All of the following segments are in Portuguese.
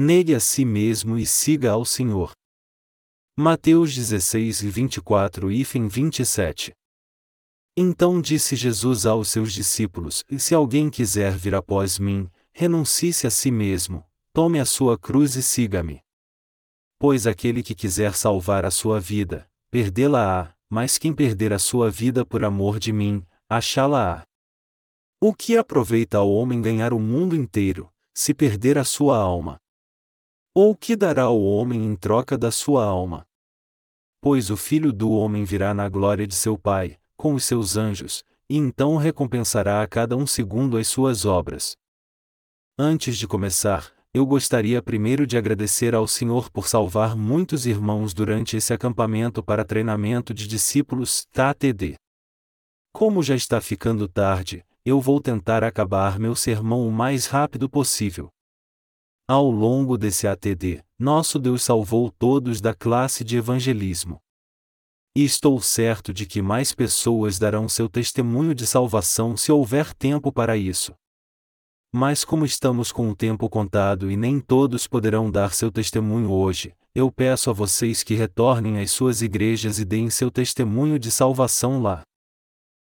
Negue a si mesmo e siga ao Senhor. Mateus 16 e 24 e 27 Então disse Jesus aos seus discípulos: E se alguém quiser vir após mim, renuncie-se a si mesmo, tome a sua cruz e siga-me. Pois aquele que quiser salvar a sua vida, perdê-la-á, mas quem perder a sua vida por amor de mim, achá-la-á. O que aproveita ao homem ganhar o mundo inteiro, se perder a sua alma? Ou o que dará ao homem em troca da sua alma? Pois o filho do homem virá na glória de seu Pai, com os seus anjos, e então recompensará a cada um segundo as suas obras. Antes de começar, eu gostaria primeiro de agradecer ao Senhor por salvar muitos irmãos durante esse acampamento para treinamento de discípulos TATD. Como já está ficando tarde, eu vou tentar acabar meu sermão o mais rápido possível. Ao longo desse ATD, nosso Deus salvou todos da classe de evangelismo. E estou certo de que mais pessoas darão seu testemunho de salvação se houver tempo para isso. Mas como estamos com o tempo contado e nem todos poderão dar seu testemunho hoje, eu peço a vocês que retornem às suas igrejas e deem seu testemunho de salvação lá.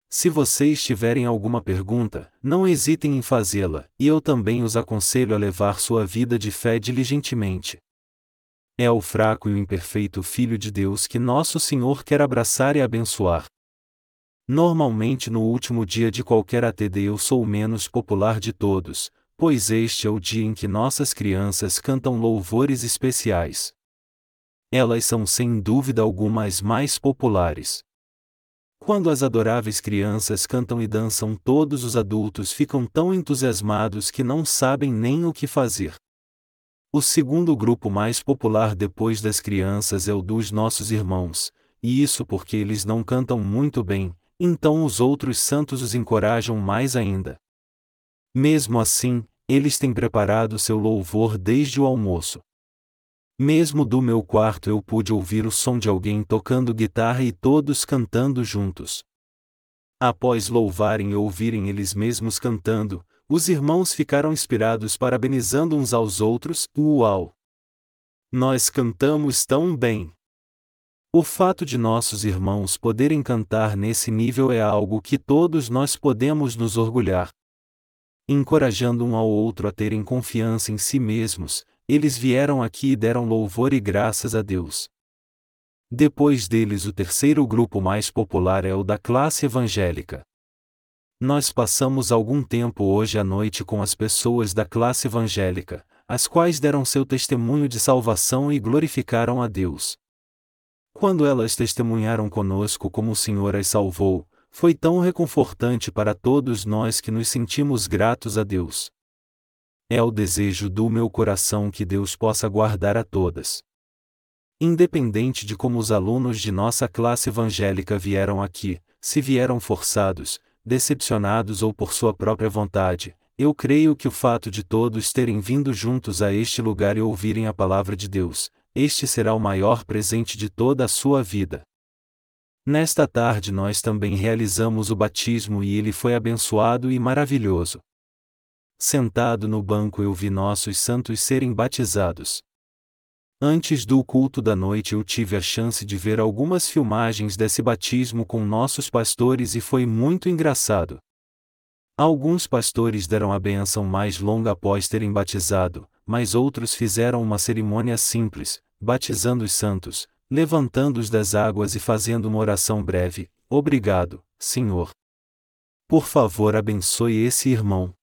Se vocês tiverem alguma pergunta, não hesitem em fazê-la, e eu também os aconselho a levar sua vida de fé diligentemente. É o fraco e o imperfeito Filho de Deus que nosso Senhor quer abraçar e abençoar. Normalmente no último dia de qualquer ATD eu sou o menos popular de todos, pois este é o dia em que nossas crianças cantam louvores especiais. Elas são sem dúvida alguma as mais populares. Quando as adoráveis crianças cantam e dançam, todos os adultos ficam tão entusiasmados que não sabem nem o que fazer. O segundo grupo mais popular depois das crianças é o dos nossos irmãos, e isso porque eles não cantam muito bem, então os outros santos os encorajam mais ainda. Mesmo assim, eles têm preparado seu louvor desde o almoço. Mesmo do meu quarto eu pude ouvir o som de alguém tocando guitarra e todos cantando juntos. Após louvarem e ouvirem eles mesmos cantando, os irmãos ficaram inspirados parabenizando uns aos outros, uau! Nós cantamos tão bem! O fato de nossos irmãos poderem cantar nesse nível é algo que todos nós podemos nos orgulhar. Encorajando um ao outro a terem confiança em si mesmos, eles vieram aqui e deram louvor e graças a Deus. Depois deles, o terceiro grupo mais popular é o da classe evangélica. Nós passamos algum tempo hoje à noite com as pessoas da classe evangélica, as quais deram seu testemunho de salvação e glorificaram a Deus. Quando elas testemunharam conosco como o Senhor as salvou, foi tão reconfortante para todos nós que nos sentimos gratos a Deus. É o desejo do meu coração que Deus possa guardar a todas. Independente de como os alunos de nossa classe evangélica vieram aqui, se vieram forçados, decepcionados ou por sua própria vontade, eu creio que o fato de todos terem vindo juntos a este lugar e ouvirem a palavra de Deus, este será o maior presente de toda a sua vida. Nesta tarde nós também realizamos o batismo e ele foi abençoado e maravilhoso. Sentado no banco eu vi nossos santos serem batizados. Antes do culto da noite eu tive a chance de ver algumas filmagens desse batismo com nossos pastores e foi muito engraçado. Alguns pastores deram a benção mais longa após terem batizado, mas outros fizeram uma cerimônia simples, batizando os santos, levantando-os das águas e fazendo uma oração breve: Obrigado, Senhor. Por favor, abençoe esse irmão.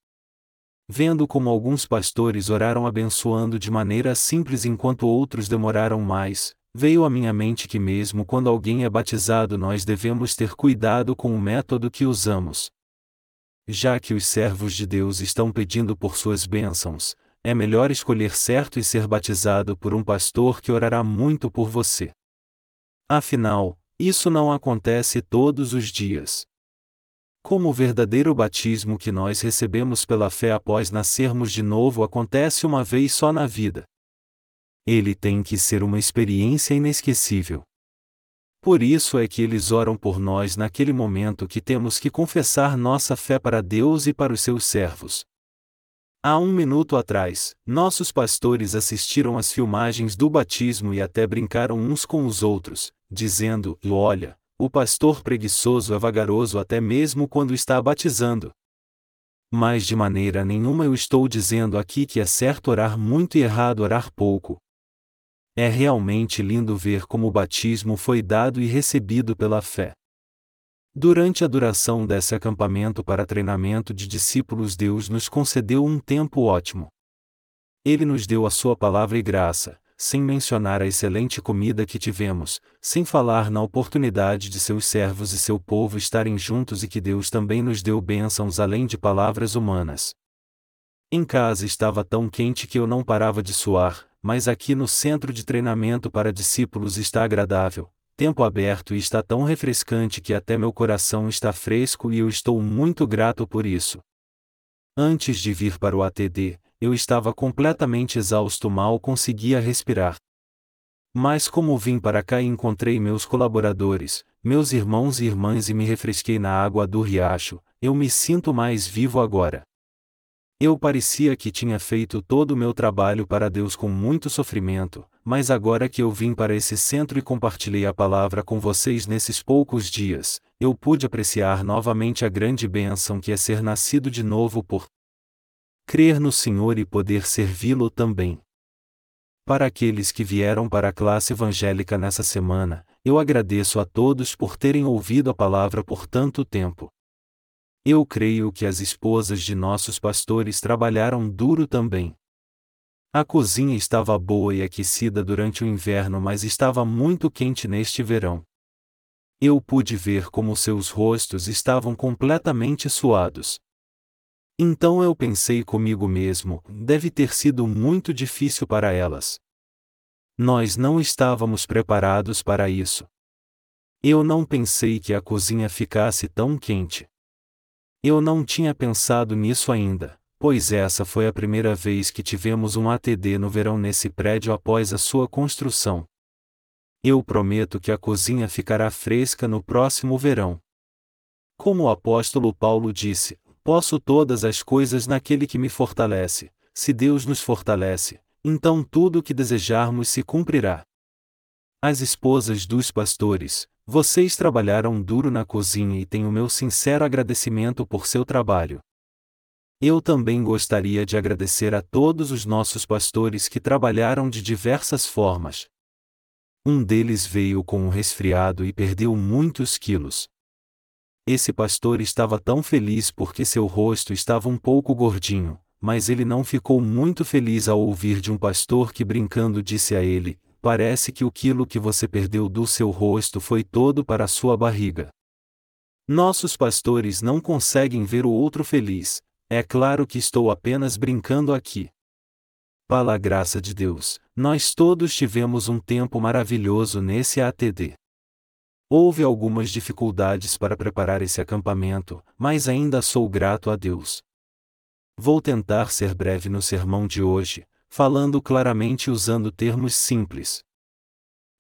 Vendo como alguns pastores oraram abençoando de maneira simples enquanto outros demoraram mais, veio à minha mente que, mesmo quando alguém é batizado, nós devemos ter cuidado com o método que usamos. Já que os servos de Deus estão pedindo por suas bênçãos, é melhor escolher certo e ser batizado por um pastor que orará muito por você. Afinal, isso não acontece todos os dias. Como o verdadeiro batismo que nós recebemos pela fé após nascermos de novo acontece uma vez só na vida. Ele tem que ser uma experiência inesquecível. Por isso é que eles oram por nós naquele momento que temos que confessar nossa fé para Deus e para os seus servos. Há um minuto atrás, nossos pastores assistiram às filmagens do batismo e até brincaram uns com os outros, dizendo: Olha, o pastor preguiçoso é vagaroso até mesmo quando está batizando. Mas de maneira nenhuma eu estou dizendo aqui que é certo orar muito e errado orar pouco. É realmente lindo ver como o batismo foi dado e recebido pela fé. Durante a duração desse acampamento para treinamento de discípulos, Deus nos concedeu um tempo ótimo. Ele nos deu a Sua palavra e graça, sem mencionar a excelente comida que tivemos, sem falar na oportunidade de seus servos e seu povo estarem juntos e que Deus também nos deu bênçãos além de palavras humanas. Em casa estava tão quente que eu não parava de suar, mas aqui no centro de treinamento para discípulos está agradável, tempo aberto e está tão refrescante que até meu coração está fresco e eu estou muito grato por isso. Antes de vir para o ATD, eu estava completamente exausto, mal conseguia respirar. Mas como vim para cá e encontrei meus colaboradores, meus irmãos e irmãs e me refresquei na água do riacho, eu me sinto mais vivo agora. Eu parecia que tinha feito todo o meu trabalho para Deus com muito sofrimento, mas agora que eu vim para esse centro e compartilhei a palavra com vocês nesses poucos dias, eu pude apreciar novamente a grande bênção que é ser nascido de novo por crer no Senhor e poder servi-lo também. Para aqueles que vieram para a classe evangélica nessa semana, eu agradeço a todos por terem ouvido a palavra por tanto tempo. Eu creio que as esposas de nossos pastores trabalharam duro também. A cozinha estava boa e aquecida durante o inverno, mas estava muito quente neste verão. Eu pude ver como seus rostos estavam completamente suados. Então eu pensei comigo mesmo: deve ter sido muito difícil para elas. Nós não estávamos preparados para isso. Eu não pensei que a cozinha ficasse tão quente. Eu não tinha pensado nisso ainda, pois essa foi a primeira vez que tivemos um ATD no verão nesse prédio após a sua construção. Eu prometo que a cozinha ficará fresca no próximo verão. Como o apóstolo Paulo disse, posso todas as coisas naquele que me fortalece. Se Deus nos fortalece, então tudo o que desejarmos se cumprirá. As esposas dos pastores, vocês trabalharam duro na cozinha e tenho meu sincero agradecimento por seu trabalho. Eu também gostaria de agradecer a todos os nossos pastores que trabalharam de diversas formas. Um deles veio com um resfriado e perdeu muitos quilos. Esse pastor estava tão feliz porque seu rosto estava um pouco gordinho, mas ele não ficou muito feliz ao ouvir de um pastor que brincando disse a ele: parece que o quilo que você perdeu do seu rosto foi todo para a sua barriga. Nossos pastores não conseguem ver o outro feliz, é claro que estou apenas brincando aqui. Pela graça de Deus, nós todos tivemos um tempo maravilhoso nesse ATD. Houve algumas dificuldades para preparar esse acampamento, mas ainda sou grato a Deus. Vou tentar ser breve no sermão de hoje, falando claramente usando termos simples.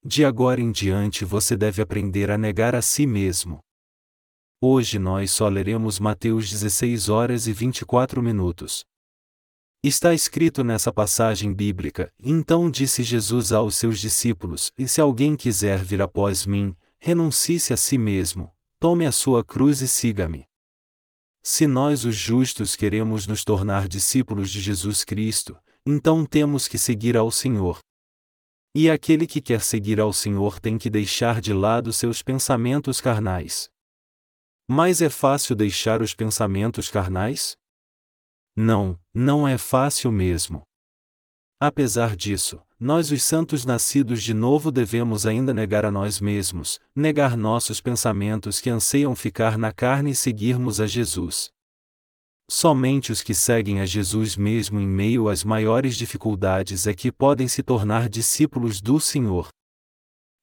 De agora em diante você deve aprender a negar a si mesmo. Hoje nós só leremos Mateus 16 horas e 24 minutos. Está escrito nessa passagem bíblica: Então disse Jesus aos seus discípulos: E se alguém quiser vir após mim, renuncie-se a si mesmo, tome a sua cruz e siga-me. Se nós, os justos, queremos nos tornar discípulos de Jesus Cristo, então temos que seguir ao Senhor. E aquele que quer seguir ao Senhor tem que deixar de lado seus pensamentos carnais. Mas é fácil deixar os pensamentos carnais? Não, não é fácil mesmo. Apesar disso, nós, os santos nascidos de novo, devemos ainda negar a nós mesmos, negar nossos pensamentos que anseiam ficar na carne e seguirmos a Jesus. Somente os que seguem a Jesus mesmo em meio às maiores dificuldades é que podem se tornar discípulos do Senhor.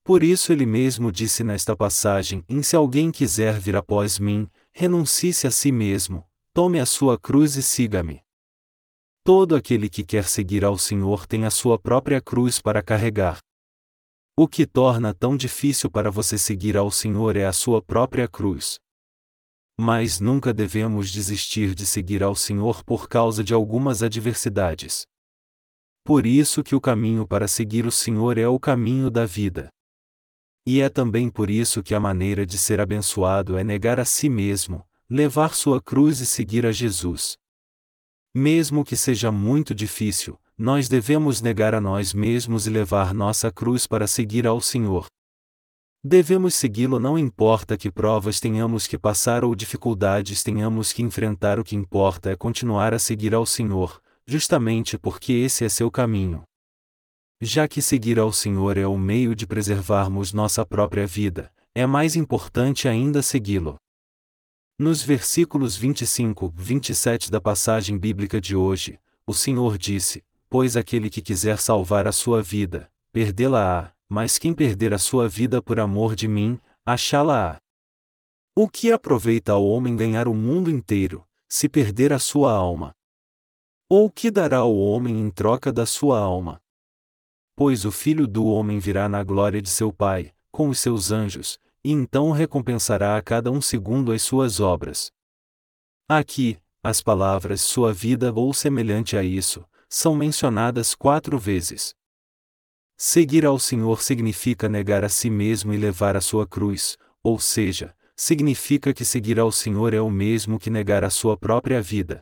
Por isso ele mesmo disse nesta passagem: Em se alguém quiser vir após mim, renuncie-se a si mesmo, tome a sua cruz e siga-me. Todo aquele que quer seguir ao Senhor tem a sua própria cruz para carregar. O que torna tão difícil para você seguir ao Senhor é a sua própria cruz. Mas nunca devemos desistir de seguir ao Senhor por causa de algumas adversidades. Por isso que o caminho para seguir o Senhor é o caminho da vida. E é também por isso que a maneira de ser abençoado é negar a si mesmo, levar sua cruz e seguir a Jesus. Mesmo que seja muito difícil, nós devemos negar a nós mesmos e levar nossa cruz para seguir ao Senhor. Devemos segui-lo não importa que provas tenhamos que passar ou dificuldades tenhamos que enfrentar, o que importa é continuar a seguir ao Senhor, justamente porque esse é seu caminho. Já que seguir ao Senhor é o meio de preservarmos nossa própria vida, é mais importante ainda segui-lo. Nos versículos 25, 27 da passagem bíblica de hoje, o Senhor disse: Pois aquele que quiser salvar a sua vida, perdê-la-á, mas quem perder a sua vida por amor de mim, achá-la-á. O que aproveita ao homem ganhar o mundo inteiro, se perder a sua alma? Ou o que dará ao homem em troca da sua alma? Pois o filho do homem virá na glória de seu Pai, com os seus anjos, e então recompensará a cada um segundo as suas obras. Aqui, as palavras sua vida ou semelhante a isso, são mencionadas quatro vezes. Seguir ao Senhor significa negar a si mesmo e levar a sua cruz, ou seja, significa que seguir ao Senhor é o mesmo que negar a sua própria vida.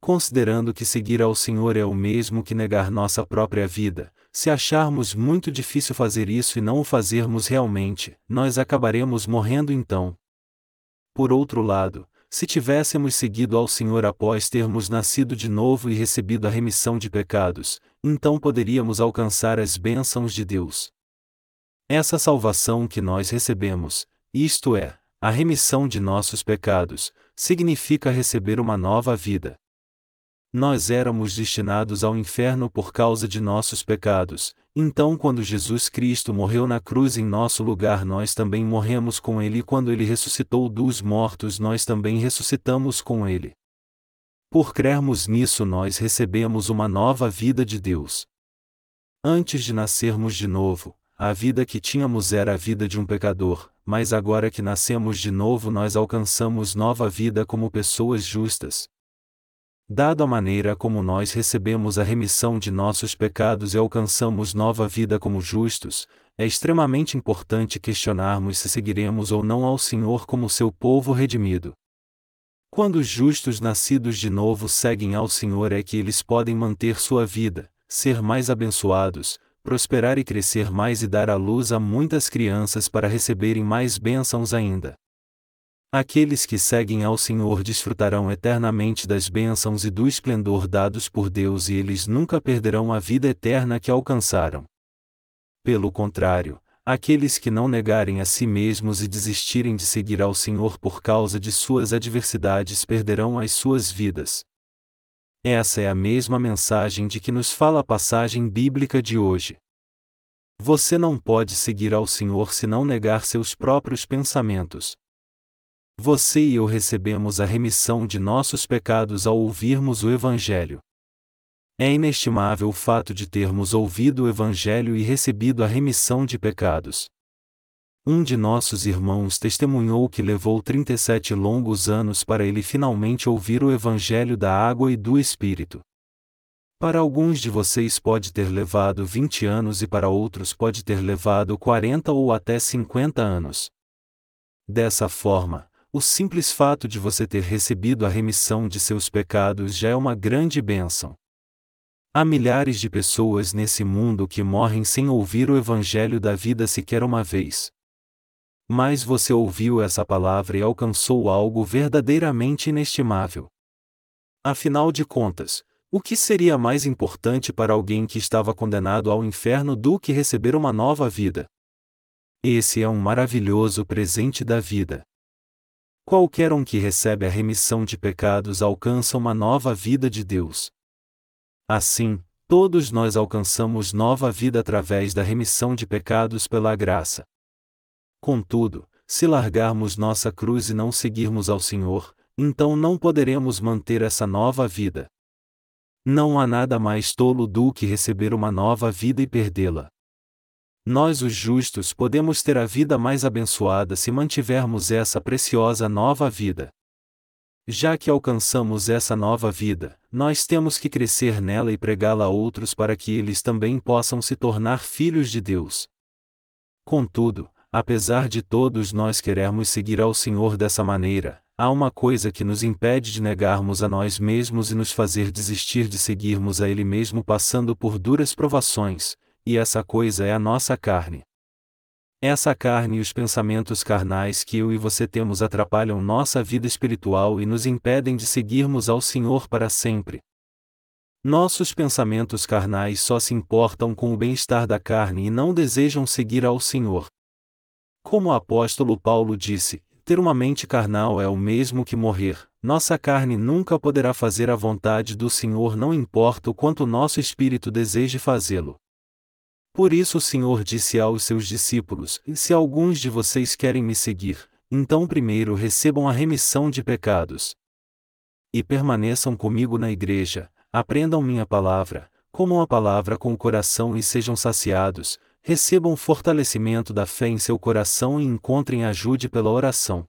Considerando que seguir ao Senhor é o mesmo que negar nossa própria vida, se acharmos muito difícil fazer isso e não o fazermos realmente, nós acabaremos morrendo então. Por outro lado, se tivéssemos seguido ao Senhor após termos nascido de novo e recebido a remissão de pecados, então poderíamos alcançar as bênçãos de Deus. Essa salvação que nós recebemos, isto é, a remissão de nossos pecados, significa receber uma nova vida nós éramos destinados ao inferno por causa de nossos pecados, então quando Jesus Cristo morreu na cruz em nosso lugar nós também morremos com ele e quando ele ressuscitou dos mortos nós também ressuscitamos com ele. Por crermos nisso nós recebemos uma nova vida de Deus. Antes de nascermos de novo, a vida que tínhamos era a vida de um pecador, mas agora que nascemos de novo nós alcançamos nova vida como pessoas justas, Dado a maneira como nós recebemos a remissão de nossos pecados e alcançamos nova vida como justos, é extremamente importante questionarmos se seguiremos ou não ao Senhor como seu povo redimido. Quando os justos nascidos de novo seguem ao Senhor é que eles podem manter sua vida, ser mais abençoados, prosperar e crescer mais e dar à luz a muitas crianças para receberem mais bênçãos ainda. Aqueles que seguem ao Senhor desfrutarão eternamente das bênçãos e do esplendor dados por Deus e eles nunca perderão a vida eterna que alcançaram. Pelo contrário, aqueles que não negarem a si mesmos e desistirem de seguir ao Senhor por causa de suas adversidades perderão as suas vidas. Essa é a mesma mensagem de que nos fala a passagem bíblica de hoje. Você não pode seguir ao Senhor se não negar seus próprios pensamentos. Você e eu recebemos a remissão de nossos pecados ao ouvirmos o Evangelho. É inestimável o fato de termos ouvido o Evangelho e recebido a remissão de pecados. Um de nossos irmãos testemunhou que levou 37 longos anos para ele finalmente ouvir o Evangelho da água e do Espírito. Para alguns de vocês pode ter levado 20 anos e para outros pode ter levado 40 ou até 50 anos. Dessa forma, o simples fato de você ter recebido a remissão de seus pecados já é uma grande bênção. Há milhares de pessoas nesse mundo que morrem sem ouvir o Evangelho da vida sequer uma vez. Mas você ouviu essa palavra e alcançou algo verdadeiramente inestimável. Afinal de contas, o que seria mais importante para alguém que estava condenado ao inferno do que receber uma nova vida? Esse é um maravilhoso presente da vida. Qualquer um que recebe a remissão de pecados alcança uma nova vida de Deus. Assim, todos nós alcançamos nova vida através da remissão de pecados pela graça. Contudo, se largarmos nossa cruz e não seguirmos ao Senhor, então não poderemos manter essa nova vida. Não há nada mais tolo do que receber uma nova vida e perdê-la. Nós, os justos, podemos ter a vida mais abençoada se mantivermos essa preciosa nova vida. Já que alcançamos essa nova vida, nós temos que crescer nela e pregá-la a outros para que eles também possam se tornar filhos de Deus. Contudo, apesar de todos nós querermos seguir ao Senhor dessa maneira, há uma coisa que nos impede de negarmos a nós mesmos e nos fazer desistir de seguirmos a Ele mesmo passando por duras provações, e essa coisa é a nossa carne. Essa carne e os pensamentos carnais que eu e você temos atrapalham nossa vida espiritual e nos impedem de seguirmos ao Senhor para sempre. Nossos pensamentos carnais só se importam com o bem-estar da carne e não desejam seguir ao Senhor. Como o apóstolo Paulo disse, ter uma mente carnal é o mesmo que morrer, nossa carne nunca poderá fazer a vontade do Senhor, não importa o quanto nosso espírito deseje fazê-lo. Por isso o Senhor disse aos seus discípulos: Se alguns de vocês querem me seguir, então primeiro recebam a remissão de pecados. E permaneçam comigo na igreja, aprendam minha palavra, comam a palavra com o coração e sejam saciados, recebam fortalecimento da fé em seu coração e encontrem ajude pela oração.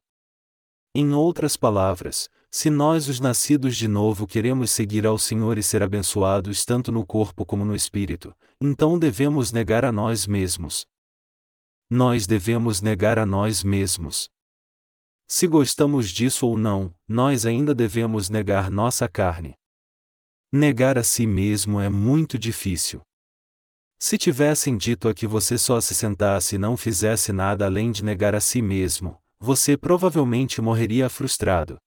Em outras palavras, se nós, os nascidos de novo, queremos seguir ao Senhor e ser abençoados tanto no corpo como no espírito, então devemos negar a nós mesmos. Nós devemos negar a nós mesmos. Se gostamos disso ou não, nós ainda devemos negar nossa carne. Negar a si mesmo é muito difícil. Se tivessem dito a que você só se sentasse e não fizesse nada além de negar a si mesmo, você provavelmente morreria frustrado.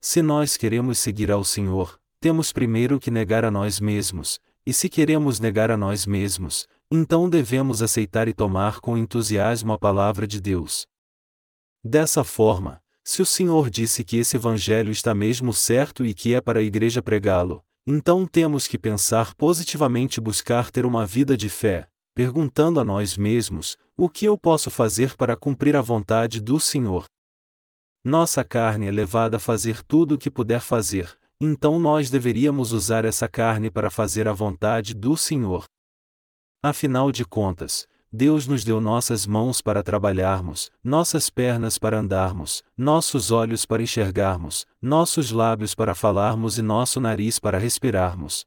Se nós queremos seguir ao Senhor, temos primeiro que negar a nós mesmos, e se queremos negar a nós mesmos, então devemos aceitar e tomar com entusiasmo a palavra de Deus. Dessa forma, se o Senhor disse que esse Evangelho está mesmo certo e que é para a igreja pregá-lo, então temos que pensar positivamente e buscar ter uma vida de fé, perguntando a nós mesmos: o que eu posso fazer para cumprir a vontade do Senhor? Nossa carne é levada a fazer tudo o que puder fazer, então nós deveríamos usar essa carne para fazer a vontade do Senhor. Afinal de contas, Deus nos deu nossas mãos para trabalharmos, nossas pernas para andarmos, nossos olhos para enxergarmos, nossos lábios para falarmos e nosso nariz para respirarmos.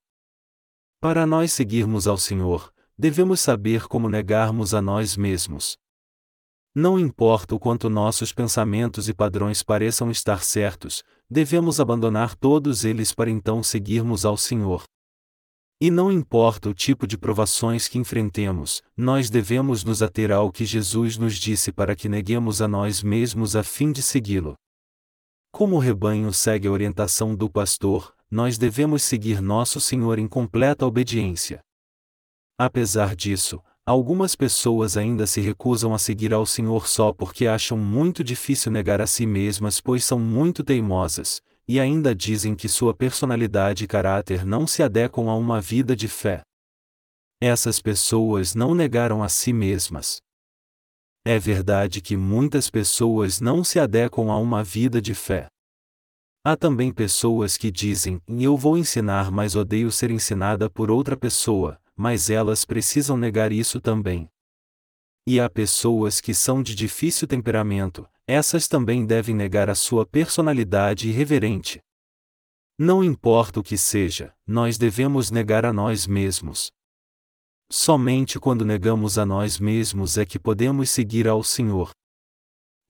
Para nós seguirmos ao Senhor, devemos saber como negarmos a nós mesmos. Não importa o quanto nossos pensamentos e padrões pareçam estar certos, devemos abandonar todos eles para então seguirmos ao Senhor. E não importa o tipo de provações que enfrentemos, nós devemos nos ater ao que Jesus nos disse para que neguemos a nós mesmos a fim de segui-lo. Como o rebanho segue a orientação do pastor, nós devemos seguir nosso Senhor em completa obediência. Apesar disso, Algumas pessoas ainda se recusam a seguir ao Senhor só porque acham muito difícil negar a si mesmas, pois são muito teimosas, e ainda dizem que sua personalidade e caráter não se adequam a uma vida de fé. Essas pessoas não negaram a si mesmas. É verdade que muitas pessoas não se adequam a uma vida de fé. Há também pessoas que dizem: Eu vou ensinar, mas odeio ser ensinada por outra pessoa, mas elas precisam negar isso também. E há pessoas que são de difícil temperamento, essas também devem negar a sua personalidade irreverente. Não importa o que seja, nós devemos negar a nós mesmos. Somente quando negamos a nós mesmos é que podemos seguir ao Senhor.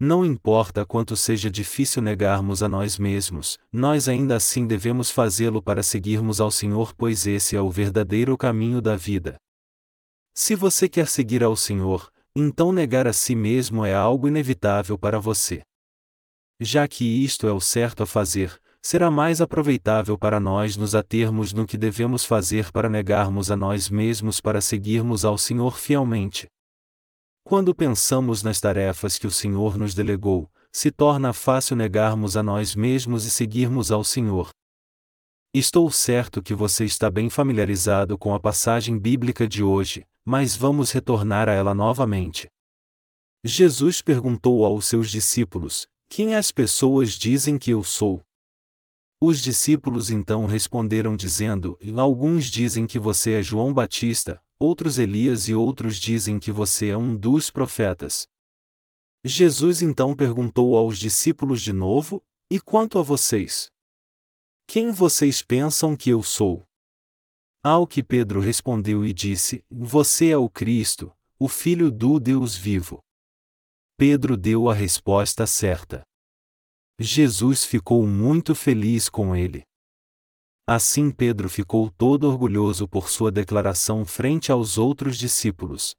Não importa quanto seja difícil negarmos a nós mesmos, nós ainda assim devemos fazê-lo para seguirmos ao Senhor, pois esse é o verdadeiro caminho da vida. Se você quer seguir ao Senhor, então negar a si mesmo é algo inevitável para você. Já que isto é o certo a fazer, será mais aproveitável para nós nos atermos no que devemos fazer para negarmos a nós mesmos para seguirmos ao Senhor fielmente. Quando pensamos nas tarefas que o Senhor nos delegou, se torna fácil negarmos a nós mesmos e seguirmos ao Senhor. Estou certo que você está bem familiarizado com a passagem bíblica de hoje, mas vamos retornar a ela novamente. Jesus perguntou aos seus discípulos: Quem as pessoas dizem que eu sou? Os discípulos então responderam dizendo: Alguns dizem que você é João Batista, outros Elias e outros dizem que você é um dos profetas. Jesus então perguntou aos discípulos de novo: E quanto a vocês? Quem vocês pensam que eu sou? Ao que Pedro respondeu e disse: Você é o Cristo, o Filho do Deus vivo. Pedro deu a resposta certa. Jesus ficou muito feliz com ele. Assim Pedro ficou todo orgulhoso por sua declaração frente aos outros discípulos.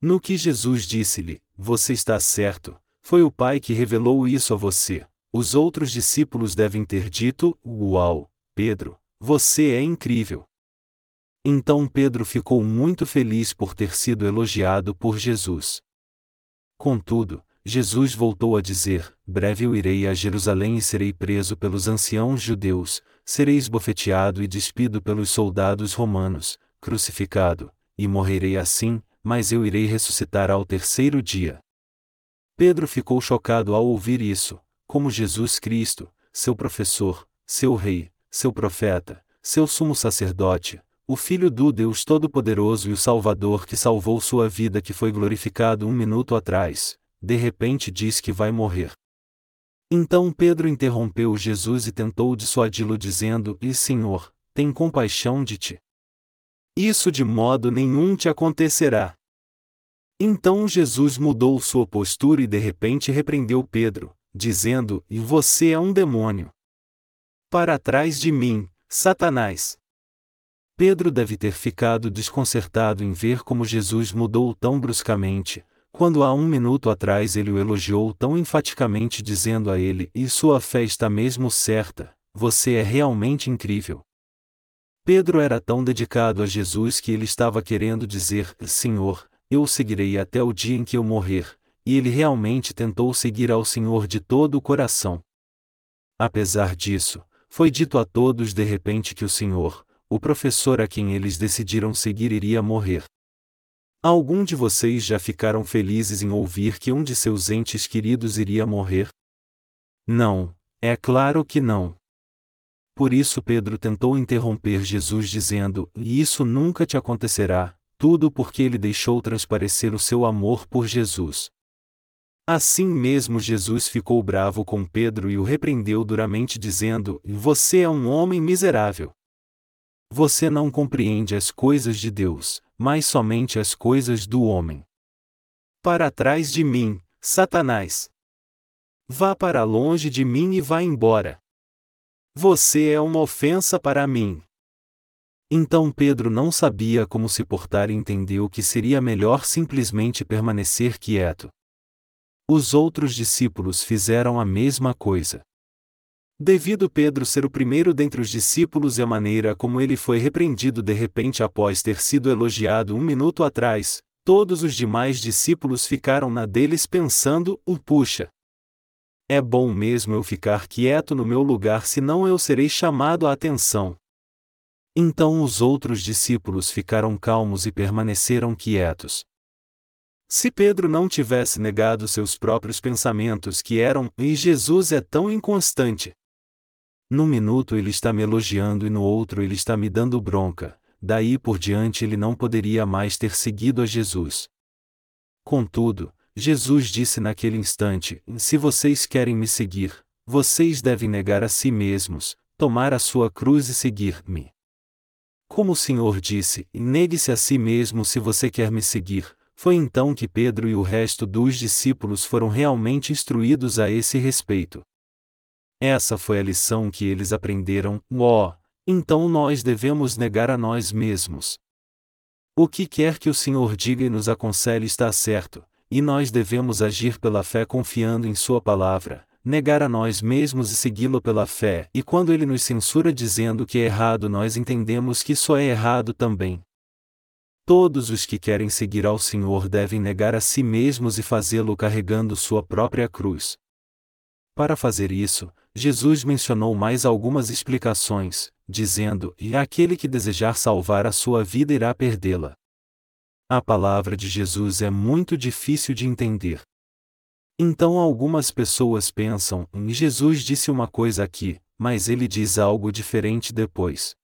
No que Jesus disse-lhe: Você está certo, foi o Pai que revelou isso a você. Os outros discípulos devem ter dito: Uau, Pedro, você é incrível. Então Pedro ficou muito feliz por ter sido elogiado por Jesus. Contudo, Jesus voltou a dizer: Breve eu irei a Jerusalém e serei preso pelos anciãos judeus, serei esbofeteado e despido pelos soldados romanos, crucificado, e morrerei assim, mas eu irei ressuscitar ao terceiro dia. Pedro ficou chocado ao ouvir isso, como Jesus Cristo, seu professor, seu rei, seu profeta, seu sumo sacerdote, o Filho do Deus Todo-Poderoso e o Salvador que salvou sua vida que foi glorificado um minuto atrás, de repente diz que vai morrer. Então Pedro interrompeu Jesus e tentou dissuadi-lo, dizendo: E Senhor, tem compaixão de ti. Isso de modo nenhum te acontecerá. Então Jesus mudou sua postura e de repente repreendeu Pedro, dizendo: E você é um demônio. Para trás de mim, Satanás. Pedro deve ter ficado desconcertado em ver como Jesus mudou tão bruscamente, quando há um minuto atrás ele o elogiou tão enfaticamente dizendo a ele: E sua fé está mesmo certa, você é realmente incrível. Pedro era tão dedicado a Jesus que ele estava querendo dizer: Senhor, eu o seguirei até o dia em que eu morrer, e ele realmente tentou seguir ao Senhor de todo o coração. Apesar disso, foi dito a todos de repente que o Senhor, o professor a quem eles decidiram seguir, iria morrer. Algum de vocês já ficaram felizes em ouvir que um de seus entes queridos iria morrer? Não, é claro que não. Por isso Pedro tentou interromper Jesus dizendo: E isso nunca te acontecerá, tudo porque ele deixou transparecer o seu amor por Jesus. Assim mesmo Jesus ficou bravo com Pedro e o repreendeu duramente, dizendo: Você é um homem miserável. Você não compreende as coisas de Deus, mas somente as coisas do homem. Para trás de mim, Satanás. Vá para longe de mim e vá embora. Você é uma ofensa para mim. Então Pedro não sabia como se portar e entendeu que seria melhor simplesmente permanecer quieto. Os outros discípulos fizeram a mesma coisa. Devido Pedro ser o primeiro dentre os discípulos e a maneira como ele foi repreendido de repente após ter sido elogiado um minuto atrás, todos os demais discípulos ficaram na deles pensando: o puxa. É bom mesmo eu ficar quieto no meu lugar, senão eu serei chamado a atenção. Então os outros discípulos ficaram calmos e permaneceram quietos. Se Pedro não tivesse negado seus próprios pensamentos que eram, e Jesus é tão inconstante, num minuto ele está me elogiando e no outro ele está me dando bronca, daí por diante ele não poderia mais ter seguido a Jesus. Contudo, Jesus disse naquele instante: Se vocês querem me seguir, vocês devem negar a si mesmos, tomar a sua cruz e seguir-me. Como o Senhor disse, negue-se a si mesmo se você quer me seguir, foi então que Pedro e o resto dos discípulos foram realmente instruídos a esse respeito. Essa foi a lição que eles aprenderam, ó, oh, então nós devemos negar a nós mesmos. O que quer que o Senhor diga e nos aconselhe está certo, e nós devemos agir pela fé confiando em Sua palavra, negar a nós mesmos e segui-lo pela fé, e quando ele nos censura dizendo que é errado, nós entendemos que isso é errado também. Todos os que querem seguir ao Senhor devem negar a si mesmos e fazê-lo carregando sua própria cruz. Para fazer isso, Jesus mencionou mais algumas explicações, dizendo: E aquele que desejar salvar a sua vida irá perdê-la. A palavra de Jesus é muito difícil de entender. Então algumas pessoas pensam: Jesus disse uma coisa aqui, mas ele diz algo diferente depois.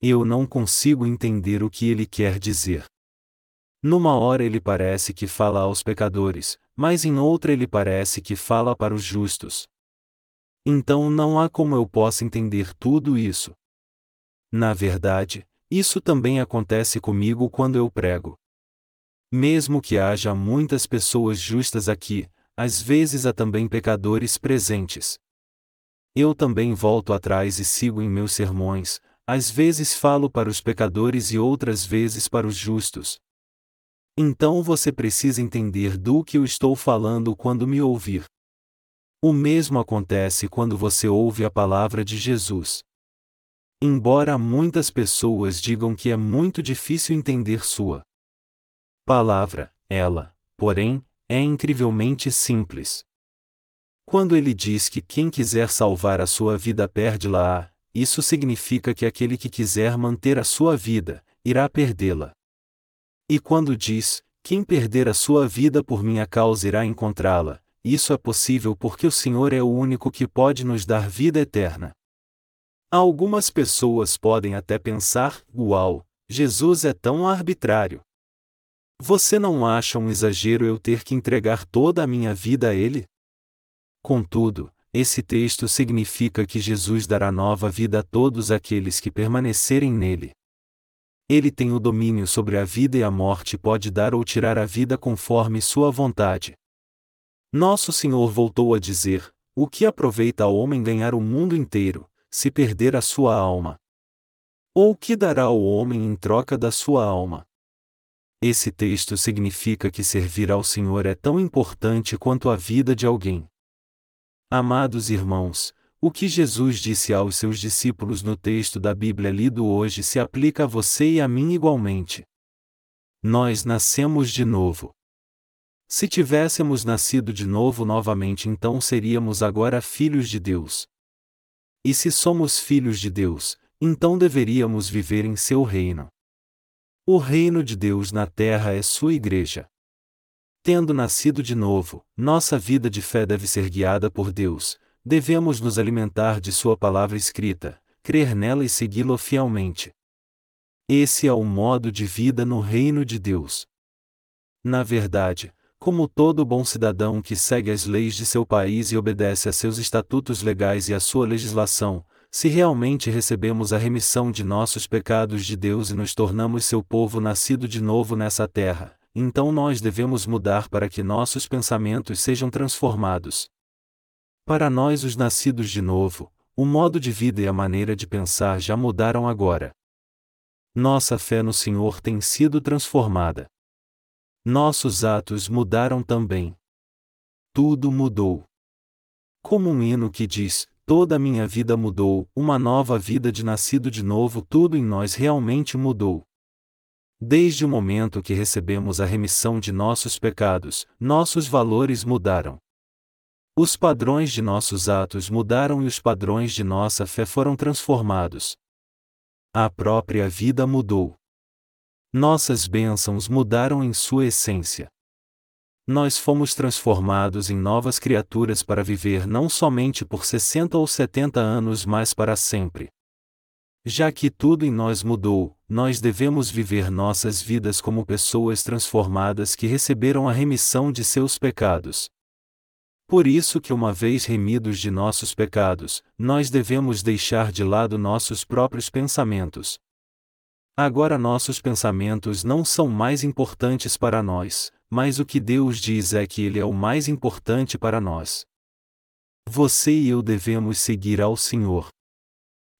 Eu não consigo entender o que ele quer dizer. Numa hora ele parece que fala aos pecadores, mas em outra ele parece que fala para os justos. Então não há como eu possa entender tudo isso. Na verdade, isso também acontece comigo quando eu prego. Mesmo que haja muitas pessoas justas aqui, às vezes há também pecadores presentes. Eu também volto atrás e sigo em meus sermões, às vezes falo para os pecadores e outras vezes para os justos. Então você precisa entender do que eu estou falando quando me ouvir. O mesmo acontece quando você ouve a palavra de Jesus. Embora muitas pessoas digam que é muito difícil entender sua palavra, ela, porém, é incrivelmente simples. Quando ele diz que quem quiser salvar a sua vida perde-la, isso significa que aquele que quiser manter a sua vida, irá perdê-la. E quando diz, quem perder a sua vida por minha causa irá encontrá-la, isso é possível porque o Senhor é o único que pode nos dar vida eterna. Algumas pessoas podem até pensar: uau, Jesus é tão arbitrário. Você não acha um exagero eu ter que entregar toda a minha vida a Ele? Contudo, esse texto significa que Jesus dará nova vida a todos aqueles que permanecerem nele. Ele tem o domínio sobre a vida e a morte e pode dar ou tirar a vida conforme sua vontade. Nosso Senhor voltou a dizer: O que aproveita ao homem ganhar o mundo inteiro, se perder a sua alma? Ou o que dará ao homem em troca da sua alma? Esse texto significa que servir ao Senhor é tão importante quanto a vida de alguém. Amados irmãos, o que Jesus disse aos seus discípulos no texto da Bíblia lido hoje se aplica a você e a mim igualmente. Nós nascemos de novo. Se tivéssemos nascido de novo novamente, então seríamos agora filhos de Deus. E se somos filhos de Deus, então deveríamos viver em seu reino. O reino de Deus na terra é sua igreja. Tendo nascido de novo, nossa vida de fé deve ser guiada por Deus, devemos nos alimentar de Sua palavra escrita, crer nela e segui-la fielmente. Esse é o modo de vida no reino de Deus. Na verdade, como todo bom cidadão que segue as leis de seu país e obedece a seus estatutos legais e a sua legislação, se realmente recebemos a remissão de nossos pecados de Deus e nos tornamos seu povo nascido de novo nessa terra, então nós devemos mudar para que nossos pensamentos sejam transformados. Para nós, os nascidos de novo, o modo de vida e a maneira de pensar já mudaram agora. Nossa fé no Senhor tem sido transformada. Nossos atos mudaram também. Tudo mudou. Como um hino que diz: Toda minha vida mudou, uma nova vida de nascido de novo, tudo em nós realmente mudou. Desde o momento que recebemos a remissão de nossos pecados, nossos valores mudaram. Os padrões de nossos atos mudaram e os padrões de nossa fé foram transformados. A própria vida mudou. Nossas bênçãos mudaram em sua essência. Nós fomos transformados em novas criaturas para viver não somente por 60 ou 70 anos, mas para sempre. Já que tudo em nós mudou, nós devemos viver nossas vidas como pessoas transformadas que receberam a remissão de seus pecados. Por isso que uma vez remidos de nossos pecados, nós devemos deixar de lado nossos próprios pensamentos. Agora nossos pensamentos não são mais importantes para nós, mas o que Deus diz é que Ele é o mais importante para nós. Você e eu devemos seguir ao Senhor.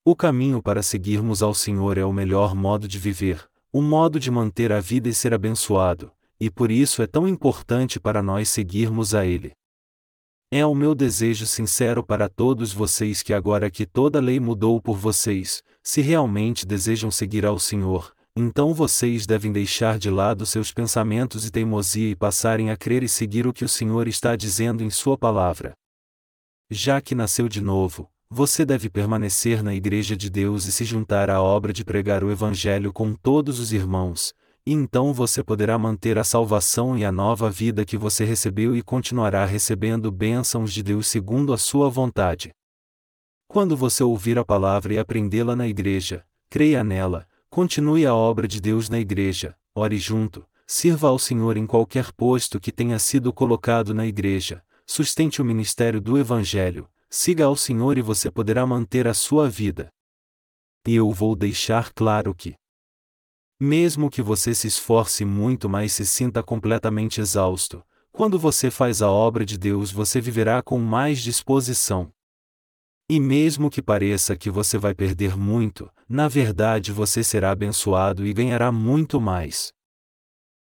O caminho para seguirmos ao Senhor é o melhor modo de viver, o modo de manter a vida e ser abençoado, e por isso é tão importante para nós seguirmos a Ele. É o meu desejo sincero para todos vocês que agora que toda lei mudou por vocês, se realmente desejam seguir ao Senhor, então vocês devem deixar de lado seus pensamentos e teimosia e passarem a crer e seguir o que o Senhor está dizendo em Sua palavra. Já que nasceu de novo, você deve permanecer na Igreja de Deus e se juntar à obra de pregar o Evangelho com todos os irmãos, e então você poderá manter a salvação e a nova vida que você recebeu e continuará recebendo bênçãos de Deus segundo a sua vontade. Quando você ouvir a palavra e aprendê-la na igreja, creia nela, continue a obra de Deus na igreja, ore junto, sirva ao Senhor em qualquer posto que tenha sido colocado na igreja, sustente o ministério do Evangelho, siga ao Senhor e você poderá manter a sua vida. E eu vou deixar claro que, mesmo que você se esforce muito, mas se sinta completamente exausto, quando você faz a obra de Deus você viverá com mais disposição. E mesmo que pareça que você vai perder muito, na verdade você será abençoado e ganhará muito mais.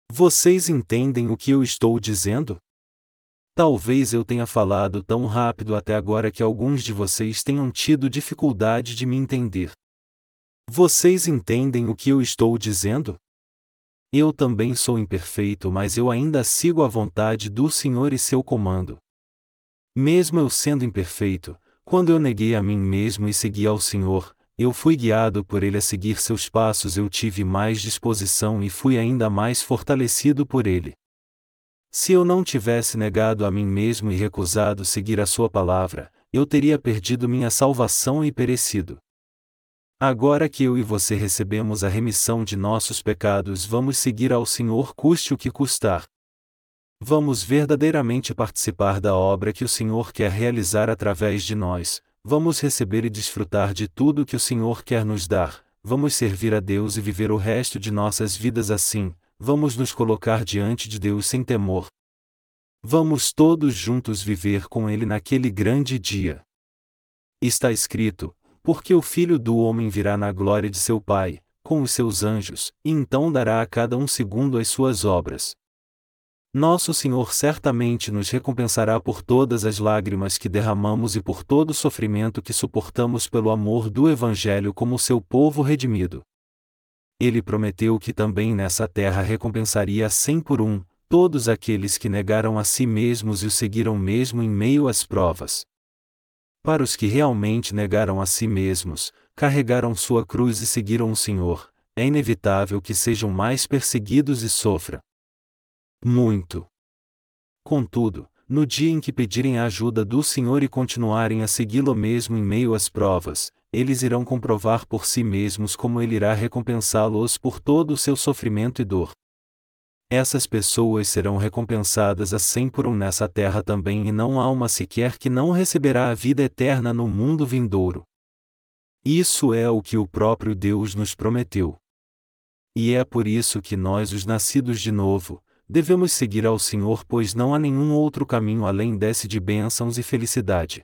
Vocês entendem o que eu estou dizendo? Talvez eu tenha falado tão rápido até agora que alguns de vocês tenham tido dificuldade de me entender. Vocês entendem o que eu estou dizendo? Eu também sou imperfeito, mas eu ainda sigo a vontade do Senhor e seu comando. Mesmo eu sendo imperfeito, quando eu neguei a mim mesmo e segui ao Senhor, eu fui guiado por Ele a seguir seus passos, eu tive mais disposição e fui ainda mais fortalecido por Ele. Se eu não tivesse negado a mim mesmo e recusado seguir a Sua palavra, eu teria perdido minha salvação e perecido. Agora que eu e você recebemos a remissão de nossos pecados, vamos seguir ao Senhor custe o que custar. Vamos verdadeiramente participar da obra que o Senhor quer realizar através de nós, vamos receber e desfrutar de tudo que o Senhor quer nos dar, vamos servir a Deus e viver o resto de nossas vidas assim, vamos nos colocar diante de Deus sem temor. Vamos todos juntos viver com Ele naquele grande dia. Está escrito: porque o Filho do Homem virá na glória de seu Pai, com os seus anjos, e então dará a cada um segundo as suas obras. Nosso Senhor certamente nos recompensará por todas as lágrimas que derramamos e por todo o sofrimento que suportamos pelo amor do Evangelho como seu povo redimido. Ele prometeu que também nessa terra recompensaria cem por um, todos aqueles que negaram a si mesmos e o seguiram mesmo em meio às provas. Para os que realmente negaram a si mesmos, carregaram sua cruz e seguiram o Senhor, é inevitável que sejam mais perseguidos e sofram. Muito. Contudo, no dia em que pedirem a ajuda do Senhor e continuarem a segui-lo mesmo em meio às provas, eles irão comprovar por si mesmos como ele irá recompensá-los por todo o seu sofrimento e dor essas pessoas serão recompensadas a cem por um nessa terra também e não há uma sequer que não receberá a vida eterna no mundo vindouro. Isso é o que o próprio Deus nos prometeu. E é por isso que nós, os nascidos de novo, devemos seguir ao Senhor, pois não há nenhum outro caminho além desse de bênçãos e felicidade.